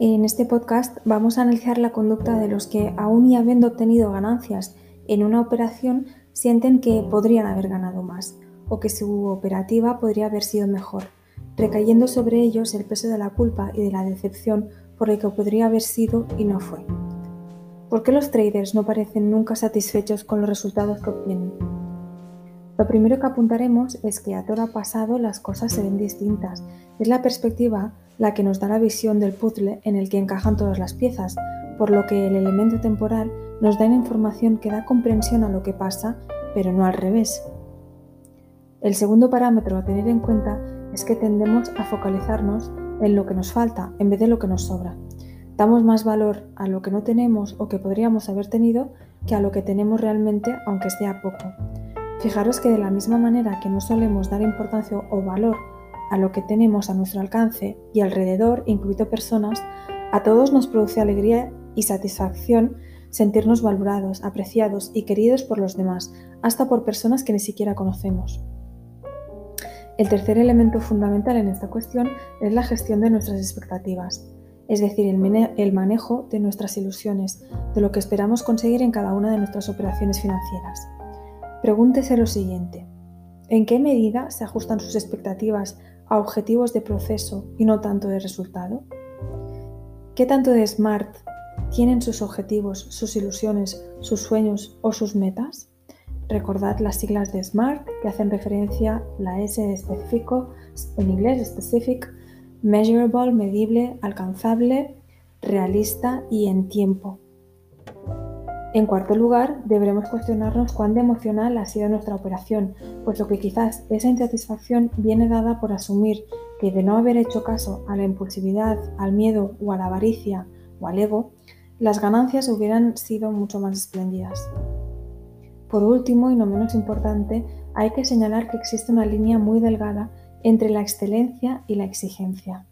En este podcast vamos a analizar la conducta de los que, aún y habiendo obtenido ganancias en una operación, sienten que podrían haber ganado más o que su operativa podría haber sido mejor, recayendo sobre ellos el peso de la culpa y de la decepción por el que podría haber sido y no fue. ¿Por qué los traders no parecen nunca satisfechos con los resultados que obtienen? Lo primero que apuntaremos es que a todo pasado las cosas se ven distintas. Es la perspectiva la que nos da la visión del puzzle en el que encajan todas las piezas, por lo que el elemento temporal nos da información que da comprensión a lo que pasa, pero no al revés. El segundo parámetro a tener en cuenta es que tendemos a focalizarnos en lo que nos falta en vez de lo que nos sobra. Damos más valor a lo que no tenemos o que podríamos haber tenido que a lo que tenemos realmente, aunque sea poco. Fijaros que de la misma manera que no solemos dar importancia o valor a lo que tenemos a nuestro alcance y alrededor, incluido personas, a todos nos produce alegría y satisfacción sentirnos valorados, apreciados y queridos por los demás, hasta por personas que ni siquiera conocemos. El tercer elemento fundamental en esta cuestión es la gestión de nuestras expectativas, es decir, el, manejo de nuestras ilusiones, de lo que esperamos conseguir en cada una de nuestras operaciones financieras. Pregúntese lo siguiente, ¿en qué medida se ajustan sus expectativas a objetivos de proceso y no tanto de resultado? ¿Qué tanto de SMART tienen sus objetivos, sus ilusiones, sus sueños o sus metas? Recordad las siglas de SMART que hacen referencia la S de específico, en inglés specific, measurable, medible, alcanzable, realista y en tiempo. En cuarto lugar, deberemos cuestionarnos cuán emocional ha sido nuestra operación, puesto que quizás esa insatisfacción viene dada por asumir que de no haber hecho caso a la impulsividad, al miedo o a la avaricia o al ego, las ganancias hubieran sido mucho más espléndidas. Por último, y no menos importante, hay que señalar que existe una línea muy delgada entre la excelencia y la exigencia.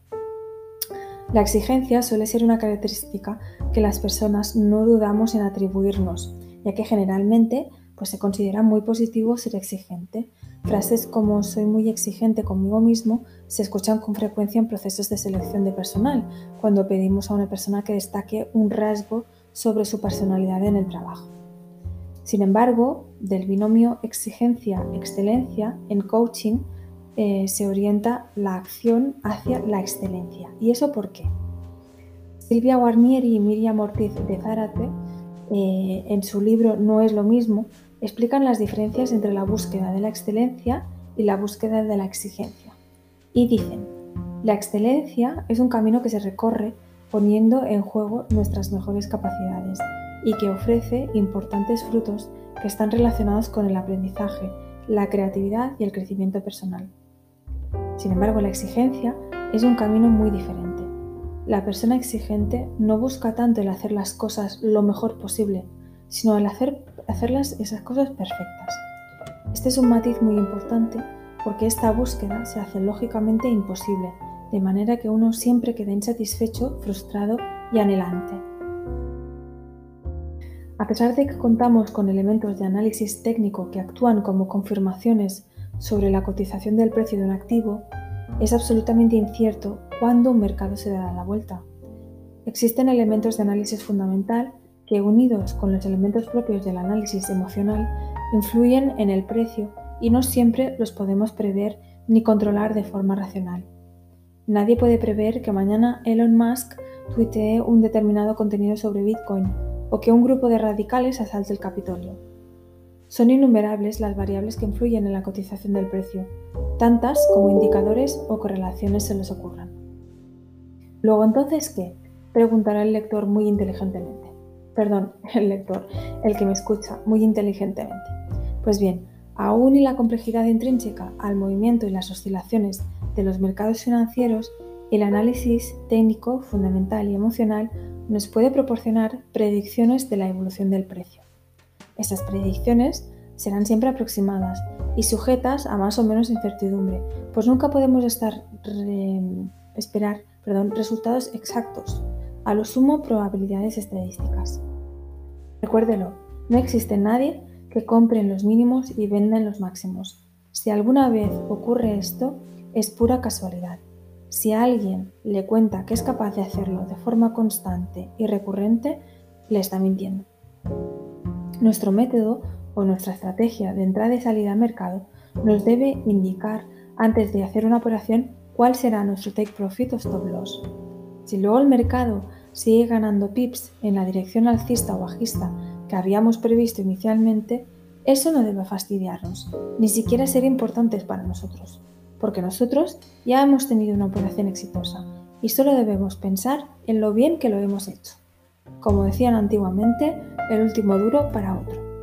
La exigencia suele ser una característica que las personas no dudamos en atribuirnos, ya que generalmente pues, se considera muy positivo ser exigente. Frases como soy muy exigente conmigo mismo se escuchan con frecuencia en procesos de selección de personal, cuando pedimos a una persona que destaque un rasgo sobre su personalidad en el trabajo. Sin embargo, del binomio exigencia-excelencia en coaching eh, se orienta la acción hacia la excelencia. ¿Y eso por qué? Silvia Guarnieri y Miriam Ortiz de Zárate, eh, en su libro No es lo mismo, explican las diferencias entre la búsqueda de la excelencia y la búsqueda de la exigencia. Y dicen, la excelencia es un camino que se recorre poniendo en juego nuestras mejores capacidades y que ofrece importantes frutos que están relacionados con el aprendizaje, la creatividad y el crecimiento personal. Sin embargo, la exigencia es un camino muy diferente. La persona exigente no busca tanto el hacer las cosas lo mejor posible, sino el hacer, hacerlas esas cosas perfectas. Este es un matiz muy importante porque esta búsqueda se hace lógicamente imposible, de manera que uno siempre queda insatisfecho, frustrado y anhelante. A pesar de que contamos con elementos de análisis técnico que actúan como confirmaciones sobre la cotización del precio de un activo, es absolutamente incierto cuándo un mercado se dará la vuelta. Existen elementos de análisis fundamental que, unidos con los elementos propios del análisis emocional, influyen en el precio y no siempre los podemos prever ni controlar de forma racional. Nadie puede prever que mañana Elon Musk tuitee un determinado contenido sobre Bitcoin o que un grupo de radicales asalte el Capitolio. Son innumerables las variables que influyen en la cotización del precio, tantas como indicadores o correlaciones se les ocurran. Luego entonces, ¿qué? Preguntará el lector muy inteligentemente. Perdón, el lector, el que me escucha muy inteligentemente. Pues bien, aún y la complejidad intrínseca al movimiento y las oscilaciones de los mercados financieros, el análisis técnico, fundamental y emocional nos puede proporcionar predicciones de la evolución del precio. Estas predicciones serán siempre aproximadas y sujetas a más o menos incertidumbre, pues nunca podemos esperar resultados exactos, a lo sumo probabilidades estadísticas. Recuérdelo, no existe nadie que compre en los mínimos y venda en los máximos. Si alguna vez ocurre esto, es pura casualidad. Si a alguien le cuenta que es capaz de hacerlo de forma constante y recurrente, le está mintiendo. Nuestro método o nuestra estrategia de entrada y salida al mercado nos debe indicar antes de hacer una operación cuál será nuestro take profit o stop loss. Si luego el mercado sigue ganando pips en la dirección alcista o bajista que habíamos previsto inicialmente, eso no debe fastidiarnos, ni siquiera ser importantes para nosotros, porque nosotros ya hemos tenido una operación exitosa y solo debemos pensar en lo bien que lo hemos hecho. Como decían antiguamente, el último duro para otro.